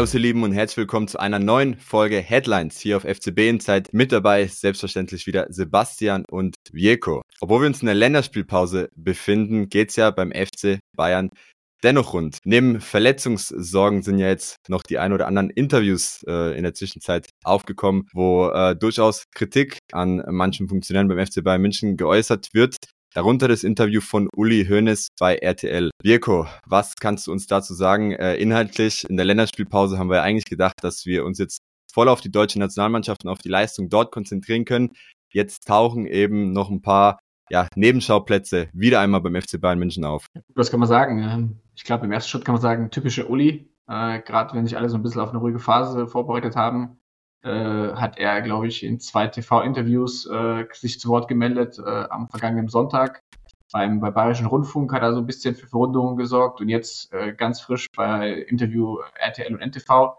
Servus ihr Lieben und herzlich willkommen zu einer neuen Folge Headlines hier auf FCB Insight. Mit dabei selbstverständlich wieder Sebastian und Vieco. Obwohl wir uns in der Länderspielpause befinden, geht's ja beim FC Bayern dennoch rund. Neben Verletzungssorgen sind ja jetzt noch die ein oder anderen Interviews äh, in der Zwischenzeit aufgekommen, wo äh, durchaus Kritik an manchen Funktionären beim FC Bayern München geäußert wird. Darunter das Interview von Uli Hoeneß bei RTL. Birko, was kannst du uns dazu sagen? Äh, inhaltlich, in der Länderspielpause haben wir eigentlich gedacht, dass wir uns jetzt voll auf die deutsche Nationalmannschaft und auf die Leistung dort konzentrieren können. Jetzt tauchen eben noch ein paar ja, Nebenschauplätze wieder einmal beim FC Bayern München auf. Was kann man sagen? Ich glaube, im ersten Schritt kann man sagen, typische Uli. Äh, Gerade wenn sich alle so ein bisschen auf eine ruhige Phase vorbereitet haben, äh, hat er, glaube ich, in zwei TV-Interviews äh, sich zu Wort gemeldet äh, am vergangenen Sonntag. Beim, bei Bayerischen Rundfunk hat er so ein bisschen für Verwunderungen gesorgt und jetzt äh, ganz frisch bei Interview RTL und NTV.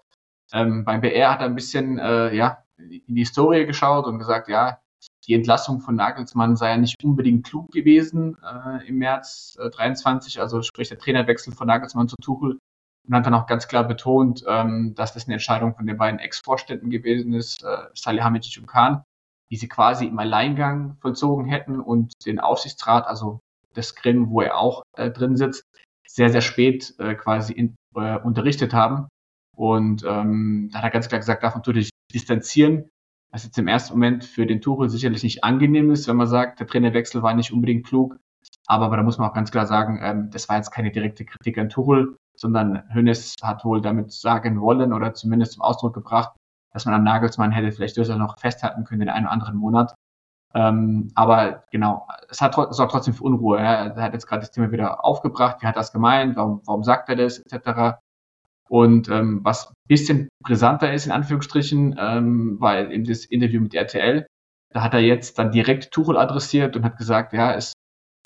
Ähm, beim BR hat er ein bisschen äh, ja, in die Historie geschaut und gesagt, ja, die Entlassung von Nagelsmann sei ja nicht unbedingt klug gewesen äh, im März äh, 23, also sprich der Trainerwechsel von Nagelsmann zu Tuchel und hat dann auch ganz klar betont, ähm, dass das eine Entscheidung von den beiden Ex-Vorständen gewesen ist, äh, Salihamidzic und Kahn, die sie quasi im Alleingang vollzogen hätten und den Aufsichtsrat, also das Gremium, wo er auch äh, drin sitzt, sehr, sehr spät äh, quasi in, äh, unterrichtet haben. Und ähm, da hat er ganz klar gesagt, davon tut er sich distanzieren, was jetzt im ersten Moment für den Tuchel sicherlich nicht angenehm ist, wenn man sagt, der Trainerwechsel war nicht unbedingt klug. Aber, aber da muss man auch ganz klar sagen, ähm, das war jetzt keine direkte Kritik an Tuchel, sondern Hönes hat wohl damit sagen wollen oder zumindest zum Ausdruck gebracht, dass man an Nagelsmann hätte vielleicht durchaus noch festhalten können in einen oder anderen Monat. Ähm, aber genau, es hat sorgt trotzdem für Unruhe. Er hat jetzt gerade das Thema wieder aufgebracht. Wie hat das gemeint? Warum, warum sagt er das? Etc. Und ähm, was ein bisschen brisanter ist, in Anführungsstrichen, ähm, weil in das Interview mit RTL, da hat er jetzt dann direkt Tuchel adressiert und hat gesagt, ja, es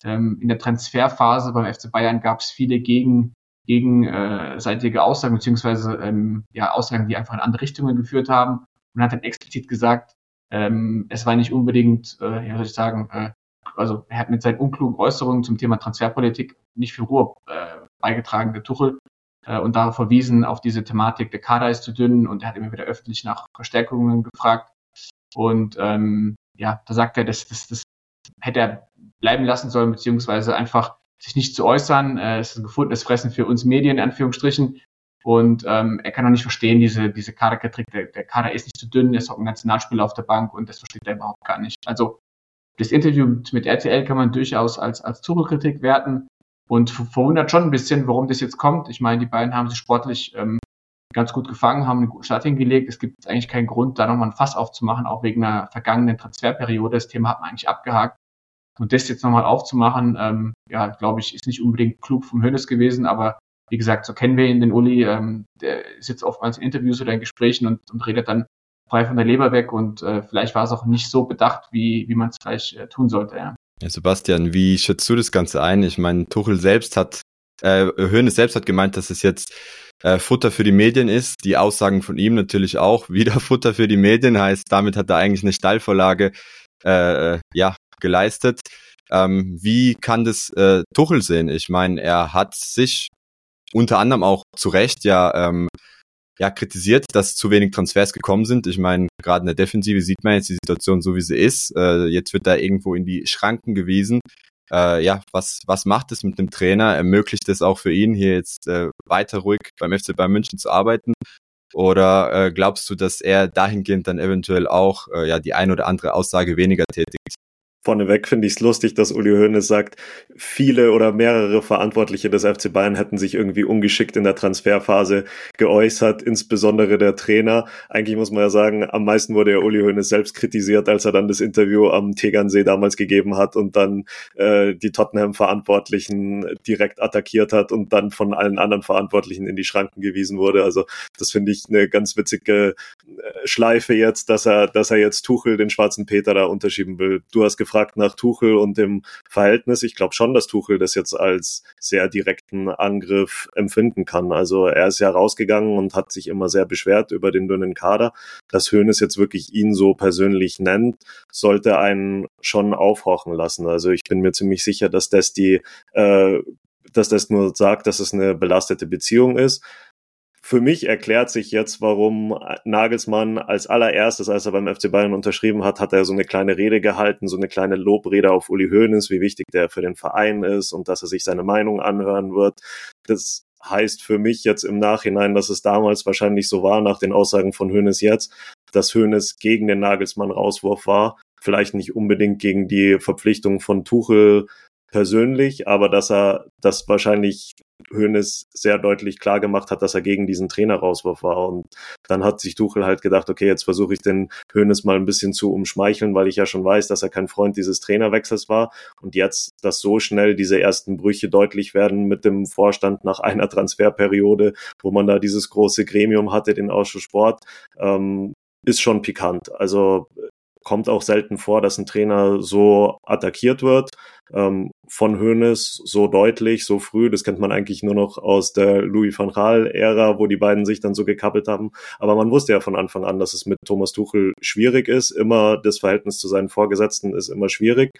ähm, in der Transferphase beim FC Bayern gab es viele gegen gegenseitige äh, Aussagen, beziehungsweise ähm, ja, Aussagen, die einfach in andere Richtungen geführt haben und hat dann explizit gesagt, ähm, es war nicht unbedingt, äh, ja, soll ich sagen, äh, also er hat mit seinen unklugen Äußerungen zum Thema Transferpolitik nicht für Ruhe äh, beigetragen, der Tuchel, äh, und darauf verwiesen, auf diese Thematik, der Kader ist zu dünn und er hat immer wieder öffentlich nach Verstärkungen gefragt. Und ähm, ja, da sagt er, das, das, das hätte er bleiben lassen sollen, beziehungsweise einfach sich nicht zu äußern. Äh, es ist ein gefundenes Fressen für uns Medien, in Anführungsstrichen. Und ähm, er kann auch nicht verstehen, diese, diese Kaderkritik. Der, der Kader ist nicht zu dünn, er ist auch ein Nationalspieler auf der Bank und das versteht er überhaupt gar nicht. Also das Interview mit, RTL kann man durchaus als, als Tuchel-Kritik werten und verwundert schon ein bisschen, warum das jetzt kommt. Ich meine, die beiden haben sich sportlich ähm, ganz gut gefangen, haben einen guten Start hingelegt. Es gibt eigentlich keinen Grund, da nochmal ein Fass aufzumachen, auch wegen einer vergangenen Transferperiode. Das Thema hat man eigentlich abgehakt. Und das jetzt nochmal aufzumachen, ähm, ja, glaube ich, ist nicht unbedingt klug vom Hönes gewesen, aber wie gesagt, so kennen wir ihn, den Uli, ähm, der sitzt oftmals in Interviews oder in Gesprächen und, und redet dann frei von der Leber weg und äh, vielleicht war es auch nicht so bedacht, wie, wie man es vielleicht äh, tun sollte, ja. ja. Sebastian, wie schätzt du das Ganze ein? Ich meine, Tuchel selbst hat, äh, Hönes selbst hat gemeint, dass es jetzt äh, Futter für die Medien ist. Die Aussagen von ihm natürlich auch wieder Futter für die Medien, heißt, damit hat er eigentlich eine Stallvorlage äh, äh ja, geleistet. Ähm, wie kann das äh, Tuchel sehen? Ich meine, er hat sich unter anderem auch zu Recht ja, ähm, ja kritisiert, dass zu wenig Transfers gekommen sind. Ich meine, gerade in der Defensive sieht man jetzt die Situation so, wie sie ist. Äh, jetzt wird da irgendwo in die Schranken gewiesen. Äh, ja, was, was macht es mit dem Trainer? Ermöglicht es auch für ihn, hier jetzt äh, weiter ruhig beim FC Bayern München zu arbeiten? Oder äh, glaubst du, dass er dahingehend dann eventuell auch äh, ja die ein oder andere Aussage weniger tätigt? Vorneweg finde ich es lustig, dass Uli Hoeneß sagt, viele oder mehrere Verantwortliche des FC Bayern hätten sich irgendwie ungeschickt in der Transferphase geäußert, insbesondere der Trainer. Eigentlich muss man ja sagen, am meisten wurde ja Uli Hoeneß selbst kritisiert, als er dann das Interview am Tegernsee damals gegeben hat und dann äh, die Tottenham-Verantwortlichen direkt attackiert hat und dann von allen anderen Verantwortlichen in die Schranken gewiesen wurde. Also das finde ich eine ganz witzige äh, Schleife jetzt, dass er, dass er jetzt Tuchel den schwarzen Peter da unterschieben will. Du hast gefragt, gefragt nach Tuchel und dem Verhältnis. Ich glaube schon, dass Tuchel das jetzt als sehr direkten Angriff empfinden kann. Also er ist ja rausgegangen und hat sich immer sehr beschwert über den dünnen Kader. Dass Hoeneß jetzt wirklich ihn so persönlich nennt, sollte einen schon aufhorchen lassen. Also ich bin mir ziemlich sicher, dass das die äh, dass das nur sagt, dass es eine belastete Beziehung ist für mich erklärt sich jetzt, warum Nagelsmann als allererstes, als er beim FC Bayern unterschrieben hat, hat er so eine kleine Rede gehalten, so eine kleine Lobrede auf Uli Hoeneß, wie wichtig der für den Verein ist und dass er sich seine Meinung anhören wird. Das heißt für mich jetzt im Nachhinein, dass es damals wahrscheinlich so war, nach den Aussagen von Hoeneß jetzt, dass Hoeneß gegen den Nagelsmann-Rauswurf war. Vielleicht nicht unbedingt gegen die Verpflichtung von Tuchel persönlich, aber dass er das wahrscheinlich Hoeneß sehr deutlich klar gemacht hat, dass er gegen diesen Trainerauswurf war. Und dann hat sich Tuchel halt gedacht, okay, jetzt versuche ich den Hoeneß mal ein bisschen zu umschmeicheln, weil ich ja schon weiß, dass er kein Freund dieses Trainerwechsels war. Und jetzt, dass so schnell diese ersten Brüche deutlich werden mit dem Vorstand nach einer Transferperiode, wo man da dieses große Gremium hatte, den Ausschuss Sport, ähm, ist schon pikant. Also kommt auch selten vor, dass ein Trainer so attackiert wird ähm, von Hoeneß so deutlich, so früh. Das kennt man eigentlich nur noch aus der Louis van Gaal-Ära, wo die beiden sich dann so gekappelt haben. Aber man wusste ja von Anfang an, dass es mit Thomas Tuchel schwierig ist. Immer das Verhältnis zu seinen Vorgesetzten ist immer schwierig.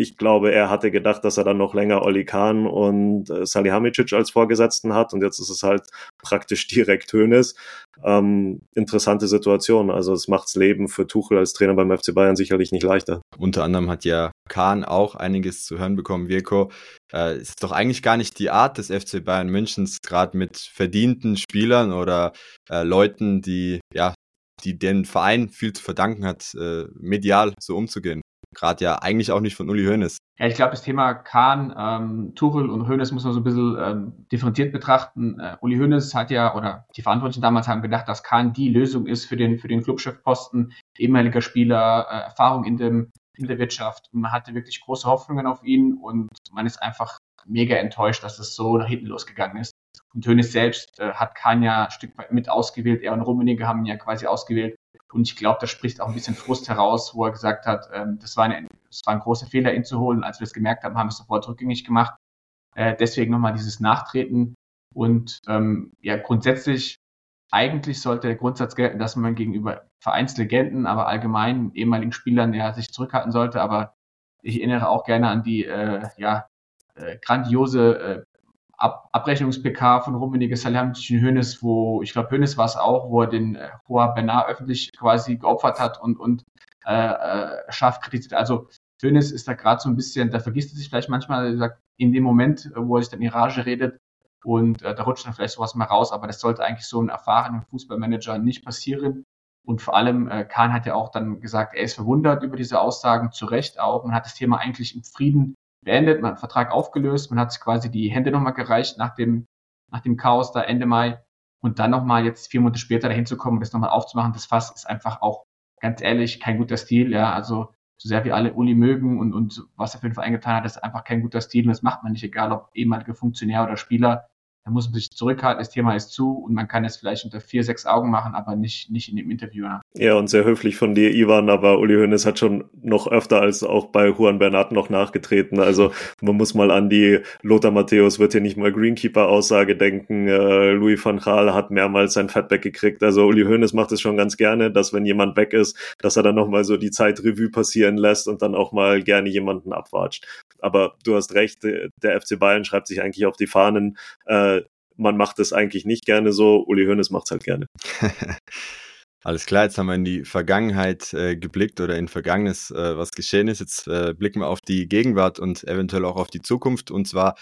Ich glaube, er hatte gedacht, dass er dann noch länger Oli Kahn und äh, Salihamidzic als Vorgesetzten hat und jetzt ist es halt praktisch direkt Hönes. Ähm, interessante Situation. Also es macht's Leben für Tuchel als Trainer beim FC Bayern sicherlich nicht leichter. Unter anderem hat ja Kahn auch einiges zu hören bekommen. Virko, äh, ist doch eigentlich gar nicht die Art des FC Bayern Münchens, gerade mit verdienten Spielern oder äh, Leuten, die ja die den Verein viel zu verdanken hat, äh, medial so umzugehen gerade ja eigentlich auch nicht von Uli Hoeneß. Ja, ich glaube, das Thema Kahn, ähm, Tuchel und Hoeneß muss man so ein bisschen ähm, differenziert betrachten. Äh, Uli Hoeneß hat ja, oder die Verantwortlichen damals haben gedacht, dass Kahn die Lösung ist für den, für den Clubchefposten, ehemaliger Spieler, äh, Erfahrung in, dem, in der Wirtschaft. Und man hatte wirklich große Hoffnungen auf ihn und man ist einfach mega enttäuscht, dass es so nach hinten losgegangen ist. Und Hoeneß selbst äh, hat Kahn ja ein Stück weit mit ausgewählt. Er und Rummenigge haben ihn ja quasi ausgewählt, und ich glaube, da spricht auch ein bisschen Frust heraus, wo er gesagt hat, ähm, das, war eine, das war ein großer Fehler, ihn zu holen. Als wir es gemerkt haben, haben wir es sofort rückgängig gemacht. Äh, deswegen nochmal dieses Nachtreten. Und ähm, ja, grundsätzlich, eigentlich sollte der Grundsatz gelten, dass man gegenüber Vereinslegenden, aber allgemein ehemaligen Spielern ja sich zurückhalten sollte. Aber ich erinnere auch gerne an die äh, ja, äh, grandiose äh, Ab Abrechnungs-PK von Rummenigge Salihamidzic Hönes, wo, ich glaube, Hönes war es auch, wo er den äh, Hoa Bernard öffentlich quasi geopfert hat und, und äh, äh, scharf kritisiert. Also Hönes ist da gerade so ein bisschen, da vergisst er sich vielleicht manchmal, sagt, in dem Moment, wo er sich dann in Rage redet und äh, da rutscht dann vielleicht sowas mal raus, aber das sollte eigentlich so einem erfahrenen Fußballmanager nicht passieren. Und vor allem, äh, Kahn hat ja auch dann gesagt, er ist verwundert über diese Aussagen, zu Recht auch. Man hat das Thema eigentlich im Frieden beendet, man hat Vertrag aufgelöst, man hat quasi die Hände nochmal gereicht nach dem, nach dem Chaos da Ende Mai und dann nochmal jetzt vier Monate später dahin zu kommen und das nochmal aufzumachen, das Fass ist einfach auch ganz ehrlich kein guter Stil, ja, also so sehr wir alle Uli mögen und, und was er für den Verein getan hat, ist einfach kein guter Stil und das macht man nicht, egal ob ehemaliger Funktionär oder Spieler. Da muss man sich zurückhalten, das Thema ist zu und man kann es vielleicht unter vier, sechs Augen machen, aber nicht, nicht in dem Interview. Ja. ja, und sehr höflich von dir, Ivan, aber Uli Hoeneß hat schon noch öfter als auch bei Juan Bernat noch nachgetreten. Also man muss mal an die Lothar Matthäus wird hier nicht mal Greenkeeper-Aussage denken. Äh, Louis van Gaal hat mehrmals sein Feedback gekriegt. Also Uli Hoeneß macht es schon ganz gerne, dass wenn jemand weg ist, dass er dann nochmal so die Zeit Revue passieren lässt und dann auch mal gerne jemanden abwatscht. Aber du hast recht, der FC Bayern schreibt sich eigentlich auf die Fahnen, äh, man macht es eigentlich nicht gerne so, Uli Hoeneß macht es halt gerne. Alles klar, jetzt haben wir in die Vergangenheit äh, geblickt oder in Vergangenes, äh, was geschehen ist. Jetzt äh, blicken wir auf die Gegenwart und eventuell auch auf die Zukunft. Und zwar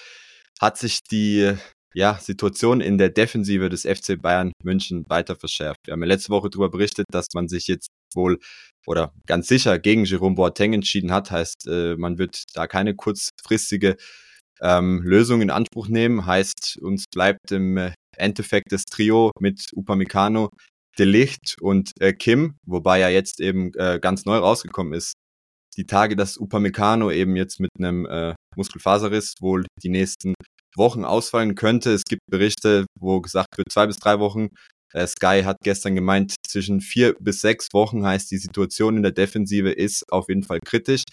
hat sich die ja, Situation in der Defensive des FC Bayern München weiter verschärft. Wir haben ja letzte Woche darüber berichtet, dass man sich jetzt wohl oder ganz sicher gegen Jerome Boateng entschieden hat. Heißt, äh, man wird da keine kurzfristige ähm, Lösung in Anspruch nehmen. Heißt, uns bleibt im äh, Endeffekt das Trio mit Upamecano, Delicht und äh, Kim, wobei ja jetzt eben äh, ganz neu rausgekommen ist, die Tage, dass Upamecano eben jetzt mit einem äh, Muskelfaserriss wohl die nächsten Wochen ausfallen könnte. Es gibt Berichte, wo gesagt wird, zwei bis drei Wochen. Äh, Sky hat gestern gemeint, zwischen vier bis sechs Wochen heißt, die Situation in der Defensive ist auf jeden Fall kritisch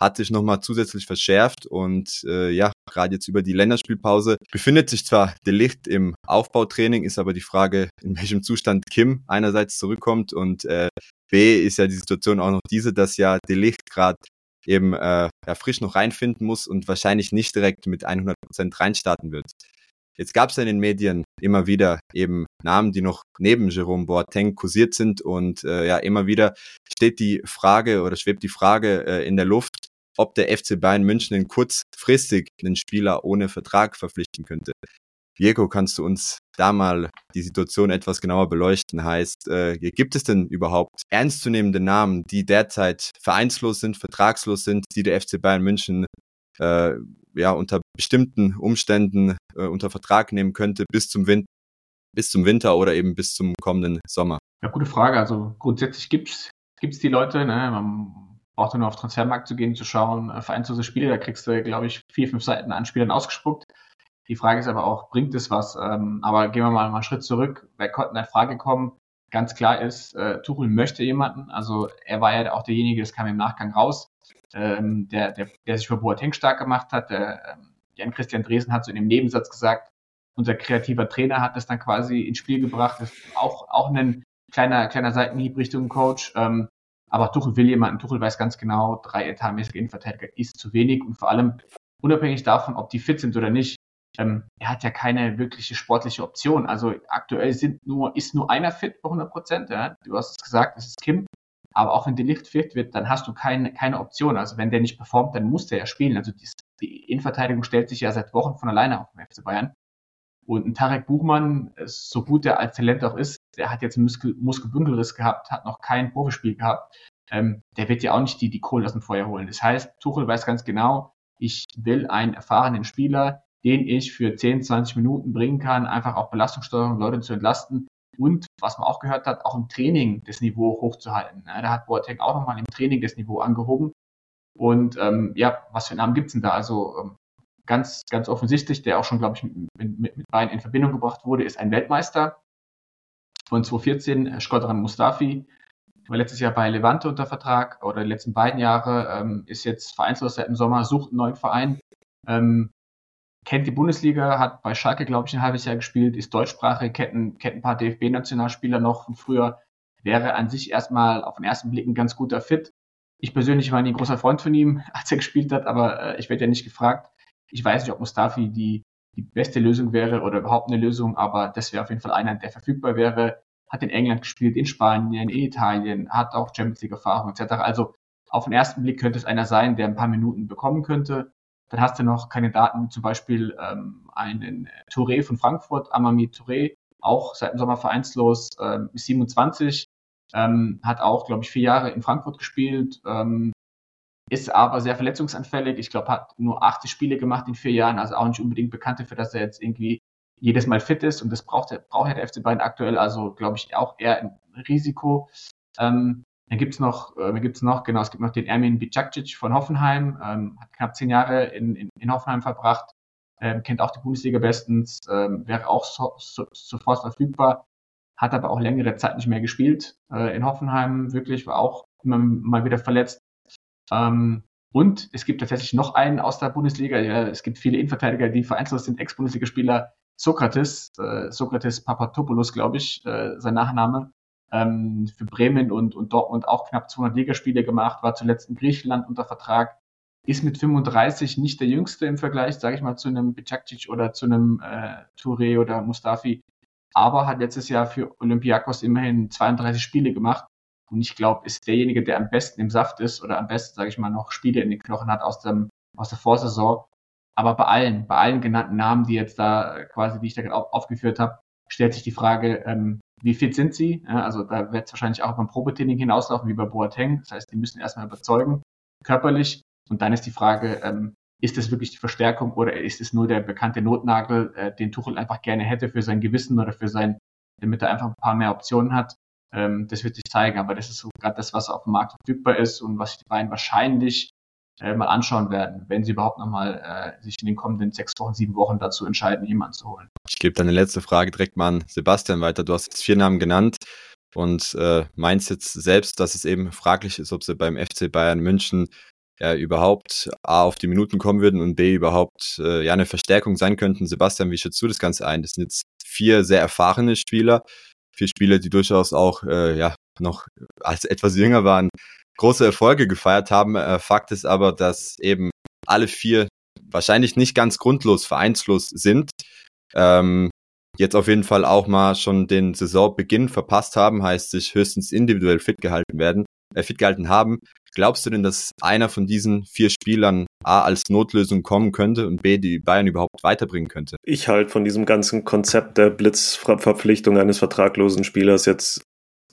hat sich nochmal zusätzlich verschärft und äh, ja, gerade jetzt über die Länderspielpause befindet sich zwar Delicht im Aufbautraining, ist aber die Frage, in welchem Zustand Kim einerseits zurückkommt und äh, B ist ja die Situation auch noch diese, dass ja Delicht gerade eben äh, ja, frisch noch reinfinden muss und wahrscheinlich nicht direkt mit 100% reinstarten wird. Jetzt gab es in den Medien immer wieder eben Namen, die noch neben Jerome Boateng kursiert sind und äh, ja immer wieder steht die Frage oder schwebt die Frage äh, in der Luft, ob der FC Bayern München kurzfristig einen Spieler ohne Vertrag verpflichten könnte. Diego, kannst du uns da mal die Situation etwas genauer beleuchten? Heißt, äh, gibt es denn überhaupt ernstzunehmende Namen, die derzeit vereinslos sind, vertragslos sind, die der FC Bayern München äh, ja unter bestimmten Umständen äh, unter Vertrag nehmen könnte bis zum Winter? bis zum Winter oder eben bis zum kommenden Sommer? Ja, gute Frage. Also grundsätzlich gibt's gibt's die Leute. Ne? Man braucht nur auf Transfermarkt zu gehen, zu schauen, äh, vereinslose Spiele. Da kriegst du, glaube ich, vier, fünf Seiten an Spielern ausgespuckt. Die Frage ist aber auch, bringt es was? Ähm, aber gehen wir mal, mal einen Schritt zurück. Wer konnte in der Frage kommen? Ganz klar ist, äh, Tuchel möchte jemanden. Also er war ja auch derjenige, das kam im Nachgang raus, ähm, der, der, der sich für Boateng stark gemacht hat. Der, ähm, Jan-Christian Dresen hat so in dem Nebensatz gesagt, unser kreativer Trainer hat das dann quasi ins Spiel gebracht. Das ist auch, auch ein kleiner, kleiner Seitenhieb Richtung Coach. Ähm, aber Tuchel will jemanden. Tuchel weiß ganz genau, drei etatmäßige Innenverteidiger ist zu wenig und vor allem unabhängig davon, ob die fit sind oder nicht. Ähm, er hat ja keine wirkliche sportliche Option. Also aktuell sind nur, ist nur einer fit bei 100 Prozent. Ja? Du hast es gesagt, es ist Kim. Aber auch wenn die Licht fit wird, dann hast du keine, keine Option. Also wenn der nicht performt, dann muss der ja spielen. Also die, die Innenverteidigung stellt sich ja seit Wochen von alleine auf dem FC Bayern. Und ein Tarek Buchmann, so gut er als Talent auch ist, der hat jetzt einen Muskel Muskelbündelriss gehabt, hat noch kein Profispiel gehabt. Ähm, der wird ja auch nicht die, die Kohle aus dem Feuer holen. Das heißt, Tuchel weiß ganz genau, ich will einen erfahrenen Spieler, den ich für 10, 20 Minuten bringen kann, einfach auch Belastungssteuerung, Leute zu entlasten und, was man auch gehört hat, auch im Training das Niveau hochzuhalten. Da hat Boateng auch nochmal im Training das Niveau angehoben. Und ähm, ja, was für Namen gibt's denn da? Also ähm, ganz, ganz offensichtlich, der auch schon, glaube ich, mit, mit, mit Bayern in Verbindung gebracht wurde, ist ein Weltmeister von 2014, äh, Skodran Mustafi. War letztes Jahr bei Levante unter Vertrag oder die letzten beiden Jahre, ähm, ist jetzt vereinslos seit dem Sommer, sucht einen neuen Verein, ähm, kennt die Bundesliga, hat bei Schalke, glaube ich, ein halbes Jahr gespielt, ist deutschsprachig, kennt, kennt ein paar DFB-Nationalspieler noch von früher, wäre an sich erstmal auf den ersten Blick ein ganz guter Fit. Ich persönlich war nie ein großer Freund von ihm, als er gespielt hat, aber äh, ich werde ja nicht gefragt. Ich weiß nicht, ob Mustafi die, die beste Lösung wäre oder überhaupt eine Lösung, aber das wäre auf jeden Fall einer, der verfügbar wäre. Hat in England gespielt, in Spanien, in Italien, hat auch Champions League Erfahrung etc. Also auf den ersten Blick könnte es einer sein, der ein paar Minuten bekommen könnte. Dann hast du noch Kandidaten wie zum Beispiel ähm, einen Touré von Frankfurt, Amami Touré, auch seit dem Sommer vereinslos, ähm, 27, ähm, hat auch, glaube ich, vier Jahre in Frankfurt gespielt, ähm, ist aber sehr verletzungsanfällig. Ich glaube, hat nur 80 Spiele gemacht in vier Jahren, also auch nicht unbedingt bekannt dafür, dass er jetzt irgendwie jedes Mal fit ist und das braucht, braucht der FC Bayern aktuell, also glaube ich auch eher ein Risiko. Ähm, dann gibt's noch, äh, gibt's noch, genau, es gibt noch den Ermin Bicakcic von Hoffenheim, ähm, hat knapp zehn Jahre in, in, in Hoffenheim verbracht, ähm, kennt auch die Bundesliga bestens, ähm, wäre auch so, so, sofort verfügbar, hat aber auch längere Zeit nicht mehr gespielt äh, in Hoffenheim, wirklich, war auch immer mal wieder verletzt. Ähm, und es gibt tatsächlich noch einen aus der Bundesliga. Ja, es gibt viele Innenverteidiger, die vereinzelt sind, Ex-Bundesligaspieler. Sokrates, äh, Sokrates Papatopoulos, glaube ich, äh, sein Nachname, ähm, für Bremen und, und Dortmund auch knapp 200 Ligaspiele gemacht, war zuletzt in Griechenland unter Vertrag, ist mit 35 nicht der jüngste im Vergleich, sage ich mal, zu einem Bicakcic oder zu einem äh, Touré oder Mustafi, aber hat letztes Jahr für Olympiakos immerhin 32 Spiele gemacht und ich glaube, ist derjenige, der am besten im Saft ist oder am besten, sage ich mal, noch Spiele in den Knochen hat aus, dem, aus der Vorsaison. Aber bei allen, bei allen genannten Namen, die jetzt da quasi, die ich da gerade aufgeführt habe, stellt sich die Frage, ähm, wie fit sind sie? Ja, also da wird es wahrscheinlich auch beim Probetraining hinauslaufen wie bei Boateng. Das heißt, die müssen erstmal überzeugen, körperlich. Und dann ist die Frage, ähm, ist das wirklich die Verstärkung oder ist es nur der bekannte Notnagel, äh, den Tuchel einfach gerne hätte für sein Gewissen oder für sein, damit er einfach ein paar mehr Optionen hat? Ähm, das wird sich zeigen, aber das ist so gerade das, was auf dem Markt verfügbar ist und was die beiden wahrscheinlich äh, mal anschauen werden, wenn sie überhaupt nochmal äh, sich in den kommenden sechs Wochen, sieben Wochen dazu entscheiden, jemanden zu holen. Ich gebe deine letzte Frage direkt mal an Sebastian weiter. Du hast jetzt vier Namen genannt und äh, meinst jetzt selbst, dass es eben fraglich ist, ob sie beim FC Bayern München ja, überhaupt A auf die Minuten kommen würden und B überhaupt äh, ja eine Verstärkung sein könnten. Sebastian, wie schätzt du das Ganze ein? Das sind jetzt vier sehr erfahrene Spieler, vier Spieler, die durchaus auch äh, ja noch als etwas jünger waren, große Erfolge gefeiert haben. Äh, Fakt ist aber, dass eben alle vier wahrscheinlich nicht ganz grundlos vereinslos sind. ähm, jetzt auf jeden Fall auch mal schon den Saisonbeginn verpasst haben, heißt sich höchstens individuell fit gehalten werden, äh, fit gehalten haben. Glaubst du denn, dass einer von diesen vier Spielern A als Notlösung kommen könnte und B die Bayern überhaupt weiterbringen könnte? Ich halte von diesem ganzen Konzept der Blitzverpflichtung eines vertraglosen Spielers jetzt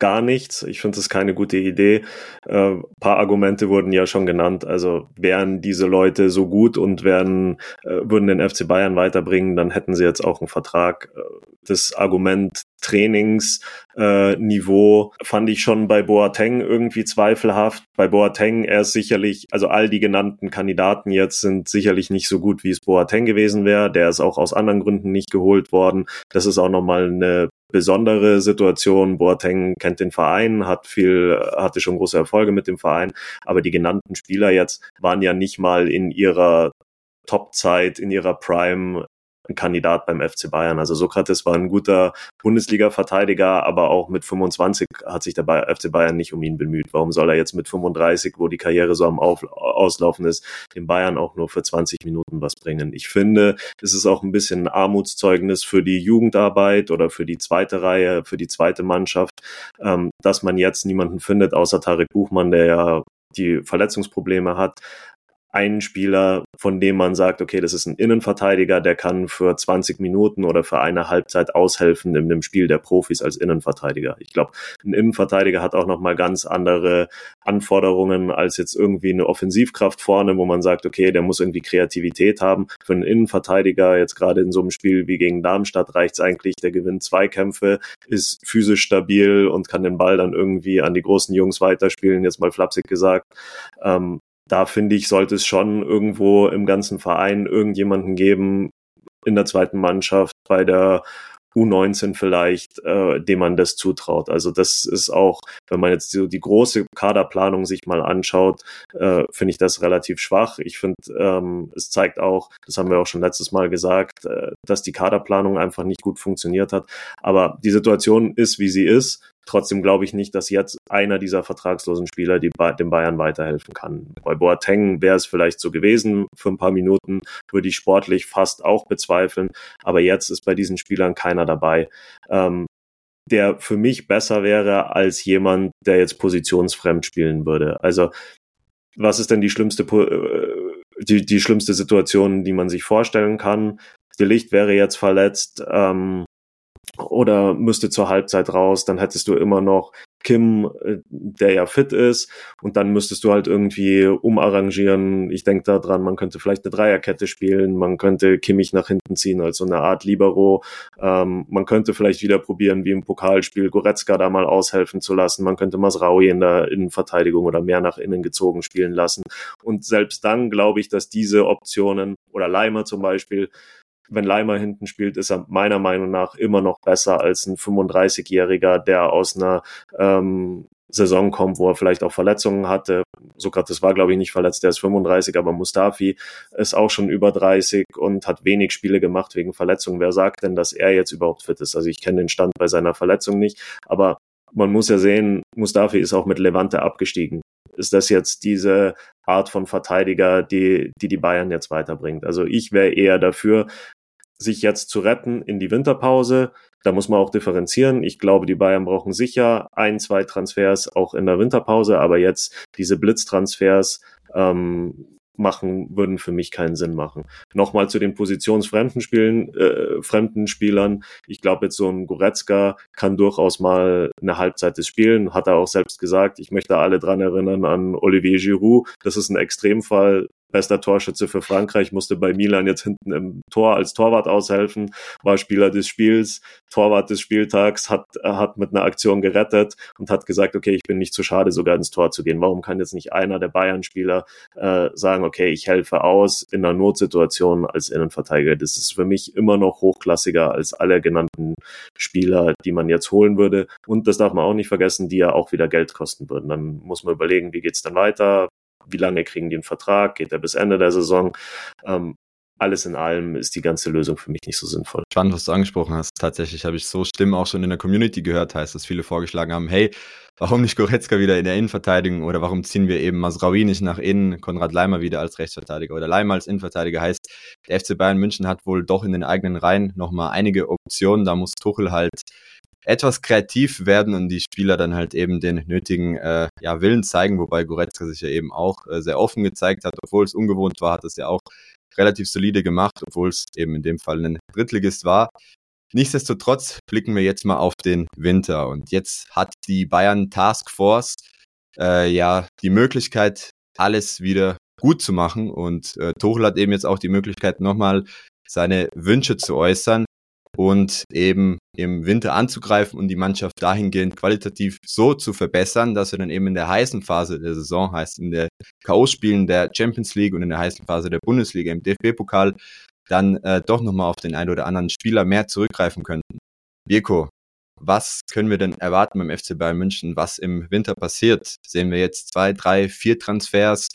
gar nichts. Ich finde es keine gute Idee. Äh, paar Argumente wurden ja schon genannt. Also wären diese Leute so gut und wären, äh, würden den FC Bayern weiterbringen, dann hätten sie jetzt auch einen Vertrag. Äh, das Argument Trainingsniveau äh, fand ich schon bei Boateng irgendwie zweifelhaft. Bei Boateng, er ist sicherlich, also all die genannten Kandidaten jetzt sind sicherlich nicht so gut, wie es Boateng gewesen wäre. Der ist auch aus anderen Gründen nicht geholt worden. Das ist auch nochmal eine besondere Situation. Boateng kennt den Verein, hat viel, hatte schon große Erfolge mit dem Verein, aber die genannten Spieler jetzt waren ja nicht mal in ihrer Topzeit, in ihrer Prime ein Kandidat beim FC Bayern. Also Sokrates war ein guter Bundesliga-Verteidiger, aber auch mit 25 hat sich der FC Bayern nicht um ihn bemüht. Warum soll er jetzt mit 35, wo die Karriere so am Auf Auslaufen ist, dem Bayern auch nur für 20 Minuten was bringen? Ich finde, es ist auch ein bisschen ein Armutszeugnis für die Jugendarbeit oder für die zweite Reihe, für die zweite Mannschaft, ähm, dass man jetzt niemanden findet, außer Tarek Buchmann, der ja die Verletzungsprobleme hat, einen Spieler, von dem man sagt, okay, das ist ein Innenverteidiger, der kann für 20 Minuten oder für eine Halbzeit aushelfen in dem Spiel der Profis als Innenverteidiger. Ich glaube, ein Innenverteidiger hat auch nochmal ganz andere Anforderungen als jetzt irgendwie eine Offensivkraft vorne, wo man sagt, okay, der muss irgendwie Kreativität haben. Für einen Innenverteidiger, jetzt gerade in so einem Spiel wie gegen Darmstadt, reicht es eigentlich, der gewinnt Zweikämpfe, ist physisch stabil und kann den Ball dann irgendwie an die großen Jungs weiterspielen, jetzt mal flapsig gesagt. Ähm, da finde ich, sollte es schon irgendwo im ganzen Verein irgendjemanden geben, in der zweiten Mannschaft, bei der U19 vielleicht, äh, dem man das zutraut. Also das ist auch, wenn man jetzt so die große Kaderplanung sich mal anschaut, äh, finde ich das relativ schwach. Ich finde, ähm, es zeigt auch, das haben wir auch schon letztes Mal gesagt, äh, dass die Kaderplanung einfach nicht gut funktioniert hat. Aber die Situation ist, wie sie ist. Trotzdem glaube ich nicht, dass jetzt einer dieser vertragslosen Spieler die ba dem Bayern weiterhelfen kann. Bei Boateng wäre es vielleicht so gewesen für ein paar Minuten, würde ich sportlich fast auch bezweifeln. Aber jetzt ist bei diesen Spielern keiner dabei. Ähm, der für mich besser wäre als jemand, der jetzt positionsfremd spielen würde. Also was ist denn die schlimmste äh, die, die schlimmste Situation, die man sich vorstellen kann? Die Licht wäre jetzt verletzt. Ähm, oder müsste zur Halbzeit raus, dann hättest du immer noch Kim, äh, der ja fit ist, und dann müsstest du halt irgendwie umarrangieren. Ich denke da dran, man könnte vielleicht eine Dreierkette spielen, man könnte Kimmich nach hinten ziehen als so eine Art Libero. Ähm, man könnte vielleicht wieder probieren, wie im Pokalspiel Goretzka da mal aushelfen zu lassen. Man könnte Masraui in der Innenverteidigung oder mehr nach innen gezogen spielen lassen. Und selbst dann glaube ich, dass diese Optionen oder Leimer zum Beispiel wenn Leimer hinten spielt, ist er meiner Meinung nach immer noch besser als ein 35-Jähriger, der aus einer ähm, Saison kommt, wo er vielleicht auch Verletzungen hatte. Sokrates war, glaube ich, nicht verletzt, der ist 35, aber Mustafi ist auch schon über 30 und hat wenig Spiele gemacht wegen Verletzungen. Wer sagt denn, dass er jetzt überhaupt fit ist? Also ich kenne den Stand bei seiner Verletzung nicht, aber man muss ja sehen, Mustafi ist auch mit Levante abgestiegen. Ist das jetzt diese Art von Verteidiger, die die, die Bayern jetzt weiterbringt? Also ich wäre eher dafür, sich jetzt zu retten in die Winterpause. Da muss man auch differenzieren. Ich glaube, die Bayern brauchen sicher ein, zwei Transfers auch in der Winterpause, aber jetzt diese Blitztransfers ähm, machen, würden für mich keinen Sinn machen. Nochmal zu den positionsfremden Spielen, äh, fremden Spielern. Ich glaube, jetzt so ein Goretzka kann durchaus mal eine Halbzeit des Spielen, hat er auch selbst gesagt. Ich möchte alle dran erinnern an Olivier Giroud. Das ist ein Extremfall bester Torschütze für Frankreich, musste bei Milan jetzt hinten im Tor als Torwart aushelfen, war Spieler des Spiels, Torwart des Spieltags, hat, hat mit einer Aktion gerettet und hat gesagt, okay, ich bin nicht zu schade, sogar ins Tor zu gehen. Warum kann jetzt nicht einer der Bayern-Spieler äh, sagen, okay, ich helfe aus in einer Notsituation als Innenverteidiger? Das ist für mich immer noch hochklassiger als alle genannten Spieler, die man jetzt holen würde. Und das darf man auch nicht vergessen, die ja auch wieder Geld kosten würden. Dann muss man überlegen, wie geht's dann weiter? Wie lange kriegen die einen Vertrag, geht er bis Ende der Saison. Ähm, alles in allem ist die ganze Lösung für mich nicht so sinnvoll. Spannend, was du angesprochen hast. Tatsächlich habe ich so Stimmen auch schon in der Community gehört, heißt, dass viele vorgeschlagen haben, hey, warum nicht Goretzka wieder in der Innenverteidigung oder warum ziehen wir eben Masraoui nicht nach innen, Konrad Leimer wieder als Rechtsverteidiger oder Leimer als Innenverteidiger heißt, der FC Bayern München hat wohl doch in den eigenen Reihen nochmal einige Optionen, da muss Tuchel halt etwas kreativ werden und die Spieler dann halt eben den nötigen äh, ja, Willen zeigen, wobei Goretzka sich ja eben auch äh, sehr offen gezeigt hat, obwohl es ungewohnt war, hat es ja auch relativ solide gemacht, obwohl es eben in dem Fall ein Drittligist war. Nichtsdestotrotz blicken wir jetzt mal auf den Winter. Und jetzt hat die Bayern Task Force äh, ja die Möglichkeit, alles wieder gut zu machen. Und äh, Tuchel hat eben jetzt auch die Möglichkeit, nochmal seine Wünsche zu äußern und eben im Winter anzugreifen und die Mannschaft dahingehend qualitativ so zu verbessern, dass wir dann eben in der heißen Phase der Saison, heißt in der K.O.-Spielen der Champions League und in der heißen Phase der Bundesliga im DFB-Pokal, dann äh, doch nochmal auf den einen oder anderen Spieler mehr zurückgreifen könnten. Birko, was können wir denn erwarten beim FC Bayern München, was im Winter passiert? Sehen wir jetzt zwei, drei, vier Transfers?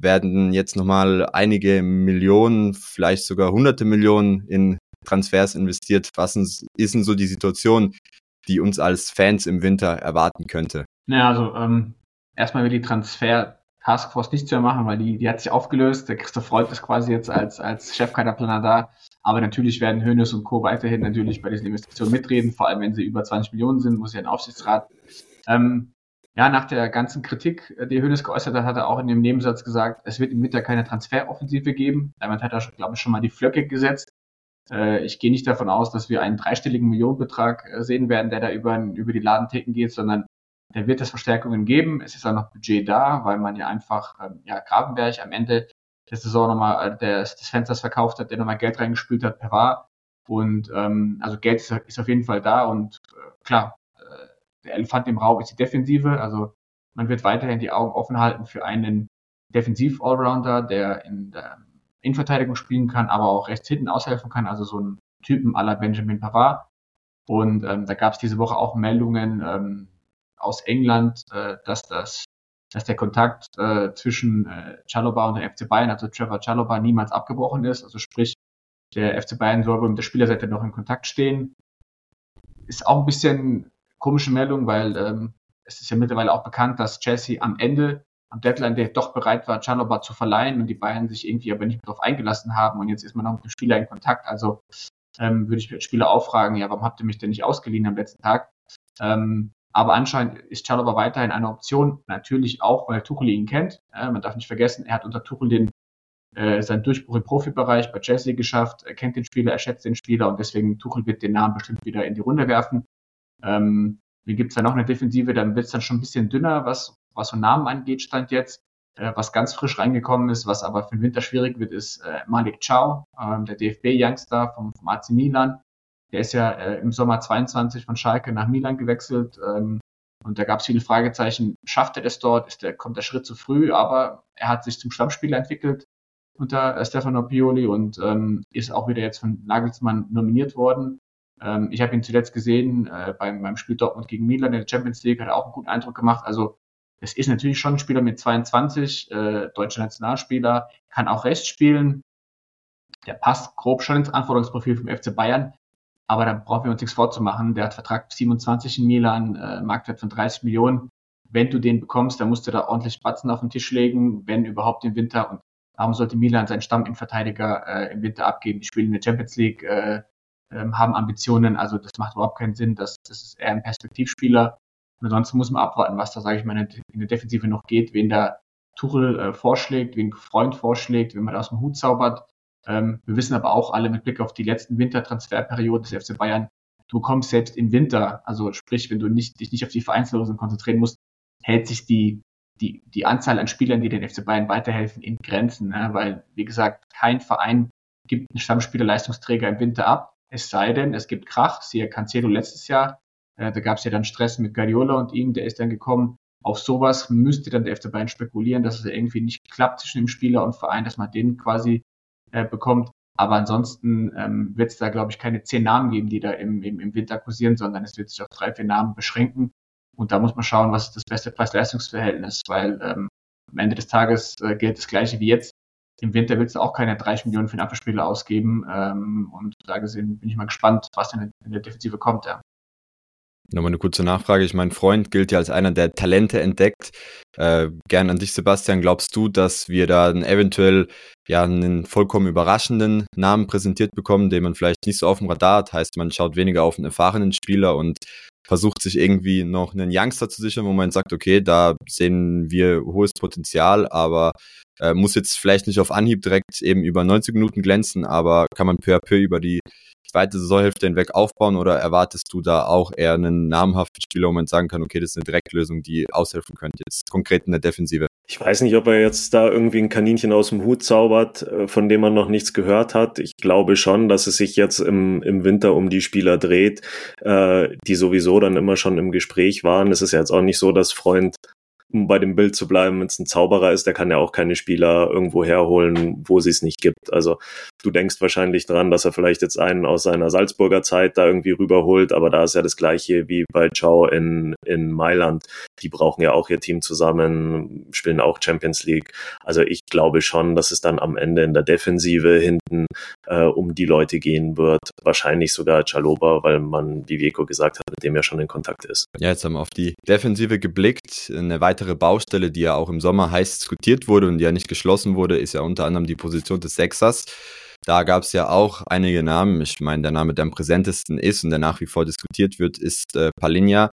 Werden jetzt nochmal einige Millionen, vielleicht sogar hunderte Millionen in Transfers investiert. Was ist denn so die Situation, die uns als Fans im Winter erwarten könnte? Naja, also ähm, erstmal will die Transfer Taskforce nichts mehr machen, weil die, die hat sich aufgelöst. Der Christoph Freud ist quasi jetzt als, als Chefkaderplaner da. Aber natürlich werden Hönes und Co. weiterhin natürlich bei diesen Investitionen mitreden, vor allem wenn sie über 20 Millionen sind, muss ja ein Aufsichtsrat. Ähm, ja, nach der ganzen Kritik, die Hönes geäußert hat, hat er auch in dem Nebensatz gesagt, es wird im Winter keine Transferoffensive geben. Damit hat er, glaube ich, schon mal die Flöcke gesetzt. Äh, ich gehe nicht davon aus, dass wir einen dreistelligen Millionenbetrag äh, sehen werden, der da über, über die Ladentheken geht, sondern der wird es Verstärkungen geben. Es ist auch noch Budget da, weil man ja einfach, ähm, ja, Grabenberg am Ende der Saison nochmal äh, des, des Fensters verkauft hat, der nochmal Geld reingespült hat per War. Und ähm, also Geld ist, ist auf jeden Fall da und äh, klar, äh, der Elefant im Raum ist die Defensive. Also man wird weiterhin die Augen offen halten für einen Defensiv-Allrounder, der in der Innenverteidigung spielen kann, aber auch rechts hinten aushelfen kann, also so ein Typen aller Benjamin Pavard. Und ähm, da gab es diese Woche auch Meldungen ähm, aus England, äh, dass das dass der Kontakt äh, zwischen äh, Chalobah und der FC Bayern, also Trevor Chalobah, niemals abgebrochen ist. Also sprich, der FC Bayern soll mit der Spielerseite noch in Kontakt stehen. Ist auch ein bisschen komische Meldung, weil ähm, es ist ja mittlerweile auch bekannt, dass Chelsea am Ende Deadline der doch bereit war, Chalobah zu verleihen und die Bayern sich irgendwie aber nicht mehr darauf eingelassen haben und jetzt ist man noch mit dem Spieler in Kontakt. Also ähm, würde ich den Spieler auffragen, ja, warum habt ihr mich denn nicht ausgeliehen am letzten Tag? Ähm, aber anscheinend ist Chalobah weiterhin eine Option, natürlich auch, weil Tuchel ihn kennt. Äh, man darf nicht vergessen, er hat unter Tuchel den äh, seinen Durchbruch im Profibereich bei Chelsea geschafft, er kennt den Spieler, er schätzt den Spieler und deswegen Tuchel wird den Namen bestimmt wieder in die Runde werfen. Ähm, wie gibt's da noch eine Defensive, dann wird's dann schon ein bisschen dünner, was was so Namen angeht, stand jetzt. Äh, was ganz frisch reingekommen ist, was aber für den Winter schwierig wird, ist äh, Malik Chow, äh, der DFB-Youngster vom, vom AC Milan. Der ist ja äh, im Sommer 22 von Schalke nach Milan gewechselt. Ähm, und da gab es viele Fragezeichen. Schafft er das dort? Ist der, kommt der Schritt zu früh? Aber er hat sich zum Stammspieler entwickelt unter äh, Stefano Pioli und ähm, ist auch wieder jetzt von Nagelsmann nominiert worden. Ähm, ich habe ihn zuletzt gesehen äh, beim, beim Spiel Dortmund gegen Milan in der Champions League, hat er auch einen guten Eindruck gemacht. Also es ist natürlich schon ein Spieler mit 22, äh, deutscher Nationalspieler, kann auch rechts spielen. Der passt grob schon ins Anforderungsprofil vom FC Bayern. Aber da brauchen wir uns nichts vorzumachen. Der hat Vertrag 27 in Milan, äh, Marktwert von 30 Millionen. Wenn du den bekommst, dann musst du da ordentlich Batzen auf den Tisch legen, wenn überhaupt im Winter. Und warum sollte Milan seinen Stamminverteidiger äh, im Winter abgeben? Die spielen in der Champions League, äh, äh, haben Ambitionen. Also das macht überhaupt keinen Sinn. Das, das ist eher ein Perspektivspieler. Und ansonsten muss man abwarten, was da, sage ich mal, in der Defensive noch geht, wen da Tuchel äh, vorschlägt, wen Freund vorschlägt, wenn man da aus dem Hut zaubert. Ähm, wir wissen aber auch alle mit Blick auf die letzten Wintertransferperioden des FC Bayern, du kommst selbst im Winter, also sprich, wenn du nicht, dich nicht auf die Vereinslösung konzentrieren musst, hält sich die, die, die Anzahl an Spielern, die den FC Bayern weiterhelfen, in Grenzen. Ne? Weil, wie gesagt, kein Verein gibt einen Stammspieler-Leistungsträger im Winter ab. Es sei denn, es gibt Krach. Siehe Cancelo letztes Jahr, äh, da gab es ja dann Stress mit Guardiola und ihm, der ist dann gekommen. Auf sowas müsste dann der FC Bayern spekulieren, dass es irgendwie nicht klappt zwischen dem Spieler und Verein, dass man den quasi äh, bekommt. Aber ansonsten ähm, wird es da, glaube ich, keine zehn Namen geben, die da im, im, im Winter kursieren, sondern es wird sich auf drei, vier Namen beschränken. Und da muss man schauen, was ist das beste Preis-Leistungs-Verhältnis, weil ähm, am Ende des Tages äh, gilt das Gleiche wie jetzt. im Winter willst du auch keine 30 Millionen für einen Abwehrspieler ausgeben. Ähm, und da gesehen bin ich mal gespannt, was denn in der Defensive kommt. Ja. Nochmal eine kurze Nachfrage. Ich mein Freund gilt ja als einer, der Talente entdeckt. Äh, gern an dich, Sebastian. Glaubst du, dass wir da eventuell ja einen vollkommen überraschenden Namen präsentiert bekommen, den man vielleicht nicht so auf dem Radar hat? Heißt, man schaut weniger auf einen erfahrenen Spieler und versucht sich irgendwie noch einen Youngster zu sichern, wo man sagt, okay, da sehen wir hohes Potenzial, aber äh, muss jetzt vielleicht nicht auf Anhieb direkt eben über 90 Minuten glänzen, aber kann man peu à peu über die zweite Saisonhälfte hinweg aufbauen oder erwartest du da auch eher einen namhaften Spieler, wo man sagen kann, okay, das ist eine Direktlösung, die aushelfen könnte, jetzt konkret in der Defensive? Ich weiß nicht, ob er jetzt da irgendwie ein Kaninchen aus dem Hut zaubert, äh, von dem man noch nichts gehört hat. Ich glaube schon, dass es sich jetzt im, im Winter um die Spieler dreht, äh, die sowieso dann immer schon im Gespräch waren. Es ist ja jetzt auch nicht so, dass Freund um bei dem Bild zu bleiben, wenn es ein Zauberer ist, der kann ja auch keine Spieler irgendwo herholen, wo sie es nicht gibt. Also du denkst wahrscheinlich dran, dass er vielleicht jetzt einen aus seiner Salzburger Zeit da irgendwie rüberholt, aber da ist ja das gleiche wie bei Ciao in, in Mailand. Die brauchen ja auch ihr Team zusammen, spielen auch Champions League. Also ich glaube schon, dass es dann am Ende in der Defensive hinten äh, um die Leute gehen wird. Wahrscheinlich sogar Chaloba, weil man, wie Vieko gesagt hat, mit dem ja schon in Kontakt ist. Ja, jetzt haben wir auf die Defensive geblickt. Eine weitere weitere Baustelle, die ja auch im Sommer heiß diskutiert wurde und die ja nicht geschlossen wurde, ist ja unter anderem die Position des Sechsers. Da gab es ja auch einige Namen. Ich meine, der Name, der am präsentesten ist und der nach wie vor diskutiert wird, ist äh, Palinja.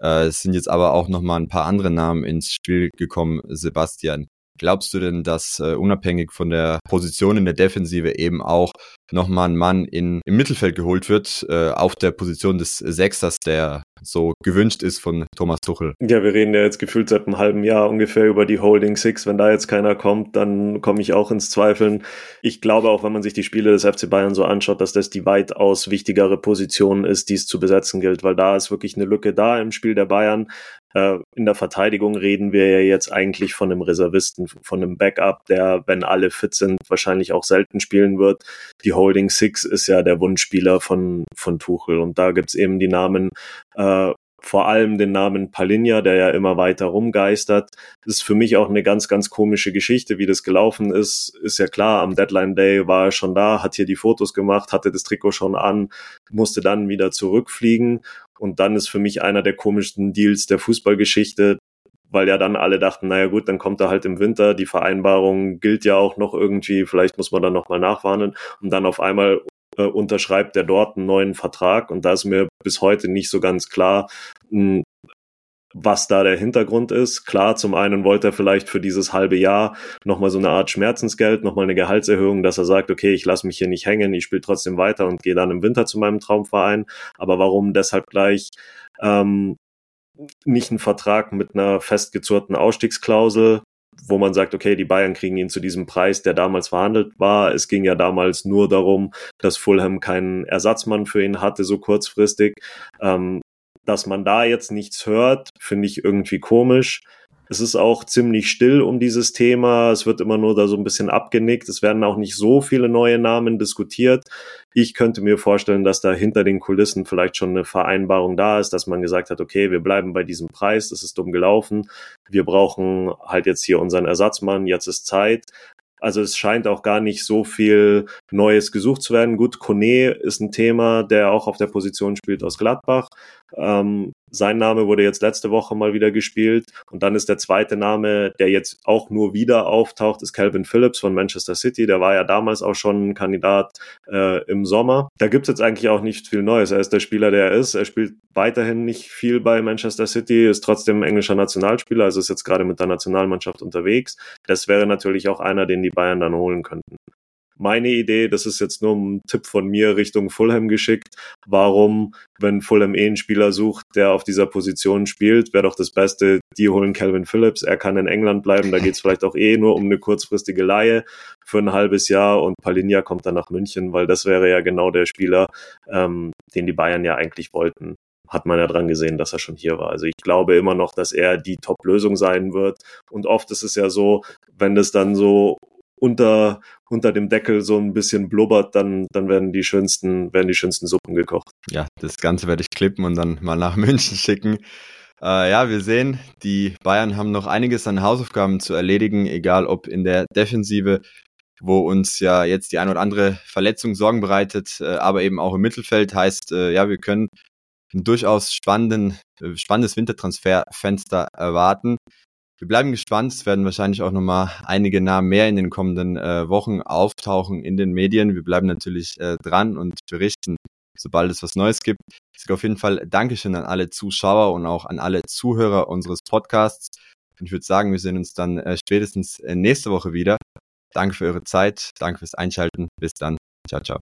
Äh, es sind jetzt aber auch nochmal ein paar andere Namen ins Spiel gekommen. Sebastian, glaubst du denn, dass äh, unabhängig von der Position in der Defensive eben auch nochmal ein Mann in, im Mittelfeld geholt wird, äh, auf der Position des Sechsters, der so gewünscht ist von Thomas Tuchel. Ja, wir reden ja jetzt gefühlt seit einem halben Jahr ungefähr über die Holding Six. Wenn da jetzt keiner kommt, dann komme ich auch ins Zweifeln. Ich glaube auch, wenn man sich die Spiele des FC Bayern so anschaut, dass das die weitaus wichtigere Position ist, die es zu besetzen gilt, weil da ist wirklich eine Lücke da im Spiel der Bayern. Äh, in der Verteidigung reden wir ja jetzt eigentlich von einem Reservisten, von einem Backup, der, wenn alle fit sind, wahrscheinlich auch selten spielen wird. Die Holding Six ist ja der Wunschspieler von, von Tuchel und da gibt's eben die Namen äh, vor allem den Namen Palinja, der ja immer weiter rumgeistert. Das ist für mich auch eine ganz, ganz komische Geschichte, wie das gelaufen ist. Ist ja klar, am Deadline Day war er schon da, hat hier die Fotos gemacht, hatte das Trikot schon an, musste dann wieder zurückfliegen. Und dann ist für mich einer der komischsten Deals der Fußballgeschichte, weil ja dann alle dachten, naja gut, dann kommt er halt im Winter, die Vereinbarung gilt ja auch noch irgendwie, vielleicht muss man dann nochmal nachwarnen und dann auf einmal äh, unterschreibt er dort einen neuen Vertrag und da ist mir bis heute nicht so ganz klar, hm, was da der Hintergrund ist. Klar, zum einen wollte er vielleicht für dieses halbe Jahr nochmal so eine Art Schmerzensgeld, nochmal eine Gehaltserhöhung, dass er sagt, okay, ich lasse mich hier nicht hängen, ich spiele trotzdem weiter und gehe dann im Winter zu meinem Traumverein. Aber warum deshalb gleich ähm, nicht einen Vertrag mit einer festgezurrten Ausstiegsklausel, wo man sagt, okay, die Bayern kriegen ihn zu diesem Preis, der damals verhandelt war. Es ging ja damals nur darum, dass Fulham keinen Ersatzmann für ihn hatte, so kurzfristig. Ähm, dass man da jetzt nichts hört, finde ich irgendwie komisch. Es ist auch ziemlich still um dieses Thema. Es wird immer nur da so ein bisschen abgenickt. Es werden auch nicht so viele neue Namen diskutiert. Ich könnte mir vorstellen, dass da hinter den Kulissen vielleicht schon eine Vereinbarung da ist, dass man gesagt hat, okay, wir bleiben bei diesem Preis. Das ist dumm gelaufen. Wir brauchen halt jetzt hier unseren Ersatzmann. Jetzt ist Zeit. Also es scheint auch gar nicht so viel Neues gesucht zu werden. Gut, Kone ist ein Thema, der auch auf der Position spielt aus Gladbach. Ähm, sein Name wurde jetzt letzte Woche mal wieder gespielt. Und dann ist der zweite Name, der jetzt auch nur wieder auftaucht, ist Calvin Phillips von Manchester City. Der war ja damals auch schon ein Kandidat äh, im Sommer. Da gibt's jetzt eigentlich auch nicht viel Neues. Er ist der Spieler, der er ist. Er spielt weiterhin nicht viel bei Manchester City, ist trotzdem englischer Nationalspieler, also ist jetzt gerade mit der Nationalmannschaft unterwegs. Das wäre natürlich auch einer, den die Bayern dann holen könnten meine Idee, das ist jetzt nur ein Tipp von mir Richtung Fulham geschickt. Warum, wenn Fulham eh einen Spieler sucht, der auf dieser Position spielt, wäre doch das Beste, die holen Calvin Phillips. Er kann in England bleiben, da geht es vielleicht auch eh nur um eine kurzfristige Laie für ein halbes Jahr und Palinja kommt dann nach München, weil das wäre ja genau der Spieler, ähm, den die Bayern ja eigentlich wollten hat man ja dran gesehen, dass er schon hier war. Also ich glaube immer noch, dass er die Top-Lösung sein wird. Und oft ist es ja so, wenn das dann so unter, unter dem Deckel so ein bisschen blubbert, dann, dann werden die schönsten, werden die schönsten Suppen gekocht. Ja, das Ganze werde ich klippen und dann mal nach München schicken. Äh, ja, wir sehen, die Bayern haben noch einiges an Hausaufgaben zu erledigen, egal ob in der Defensive wo uns ja jetzt die eine oder andere Verletzung Sorgen bereitet, äh, aber eben auch im Mittelfeld heißt, äh, ja, wir können ein durchaus spannenden, äh, spannendes Wintertransferfenster erwarten. Wir bleiben gespannt. Es werden wahrscheinlich auch nochmal einige Namen mehr in den kommenden äh, Wochen auftauchen in den Medien. Wir bleiben natürlich äh, dran und berichten, sobald es was Neues gibt. Ich sage auf jeden Fall Dankeschön an alle Zuschauer und auch an alle Zuhörer unseres Podcasts. Und ich würde sagen, wir sehen uns dann äh, spätestens äh, nächste Woche wieder. Danke für eure Zeit. Danke fürs Einschalten. Bis dann. Ciao, ciao.